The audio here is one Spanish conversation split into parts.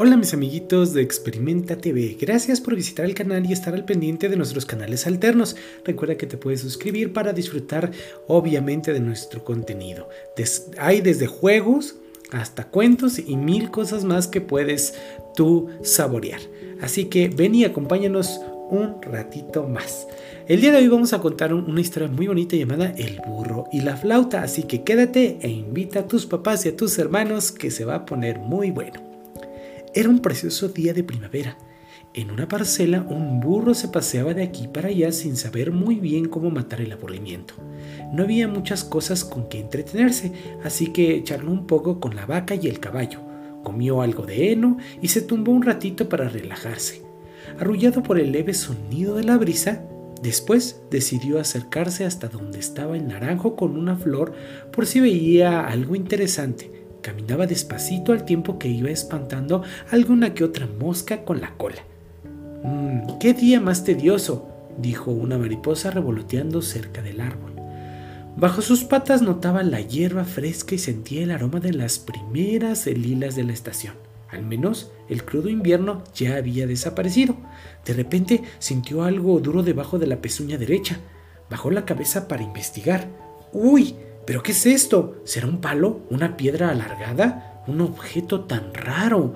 Hola mis amiguitos de Experimenta TV, gracias por visitar el canal y estar al pendiente de nuestros canales alternos. Recuerda que te puedes suscribir para disfrutar obviamente de nuestro contenido. hay desde juegos hasta cuentos y mil cosas más que puedes tú saborear. Así que ven y acompáñanos un ratito más. El día de hoy vamos a contar una historia muy bonita llamada El burro y la flauta, así que quédate e invita a tus papás y a tus hermanos que se va a poner muy bueno. Era un precioso día de primavera. En una parcela un burro se paseaba de aquí para allá sin saber muy bien cómo matar el aburrimiento. No había muchas cosas con que entretenerse, así que charló un poco con la vaca y el caballo, comió algo de heno y se tumbó un ratito para relajarse. Arrullado por el leve sonido de la brisa, después decidió acercarse hasta donde estaba el naranjo con una flor por si veía algo interesante Caminaba despacito al tiempo que iba espantando alguna que otra mosca con la cola. Mm, ¡Qué día más tedioso! dijo una mariposa revoloteando cerca del árbol. Bajo sus patas notaba la hierba fresca y sentía el aroma de las primeras lilas de la estación. Al menos el crudo invierno ya había desaparecido. De repente sintió algo duro debajo de la pezuña derecha. Bajó la cabeza para investigar. ¡Uy! ¿Pero qué es esto? ¿Será un palo? ¿Una piedra alargada? ¿Un objeto tan raro?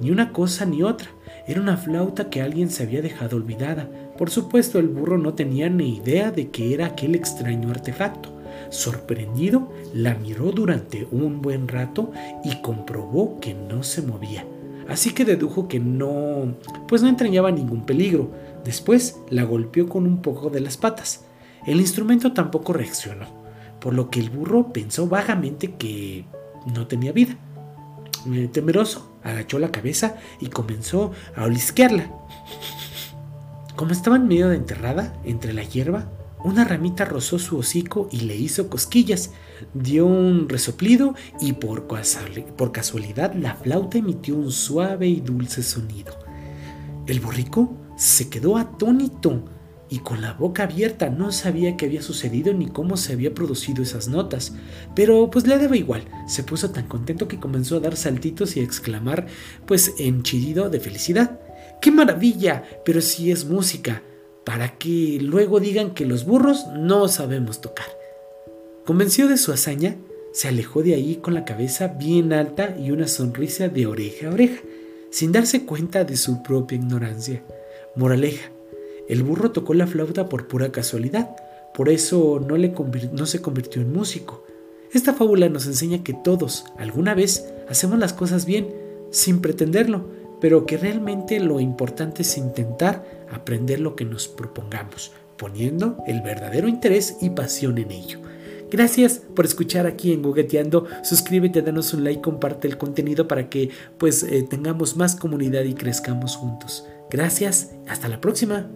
Ni una cosa ni otra. Era una flauta que alguien se había dejado olvidada. Por supuesto, el burro no tenía ni idea de qué era aquel extraño artefacto. Sorprendido, la miró durante un buen rato y comprobó que no se movía. Así que dedujo que no, pues no entrañaba ningún peligro. Después la golpeó con un poco de las patas. El instrumento tampoco reaccionó por lo que el burro pensó vagamente que no tenía vida. Temeroso, agachó la cabeza y comenzó a olisquearla. Como estaba en medio de enterrada, entre la hierba, una ramita rozó su hocico y le hizo cosquillas. Dio un resoplido y por, por casualidad la flauta emitió un suave y dulce sonido. El borrico se quedó atónito y con la boca abierta no sabía qué había sucedido ni cómo se había producido esas notas. Pero pues le daba igual, se puso tan contento que comenzó a dar saltitos y a exclamar, pues enchidido de felicidad. ¡Qué maravilla! Pero si es música, para que luego digan que los burros no sabemos tocar. Convencido de su hazaña, se alejó de ahí con la cabeza bien alta y una sonrisa de oreja a oreja, sin darse cuenta de su propia ignorancia. Moraleja, el burro tocó la flauta por pura casualidad, por eso no, se convirtió en músico. Esta fábula nos enseña que todos, alguna vez, hacemos las cosas bien, sin pretenderlo, pero que realmente lo importante es intentar aprender lo que nos propongamos, poniendo el verdadero interés y pasión en ello. Gracias por escuchar aquí en Gugueteando. Suscríbete, danos un like, comparte el contenido para que pues eh, tengamos más comunidad y crezcamos juntos. Gracias, hasta la próxima.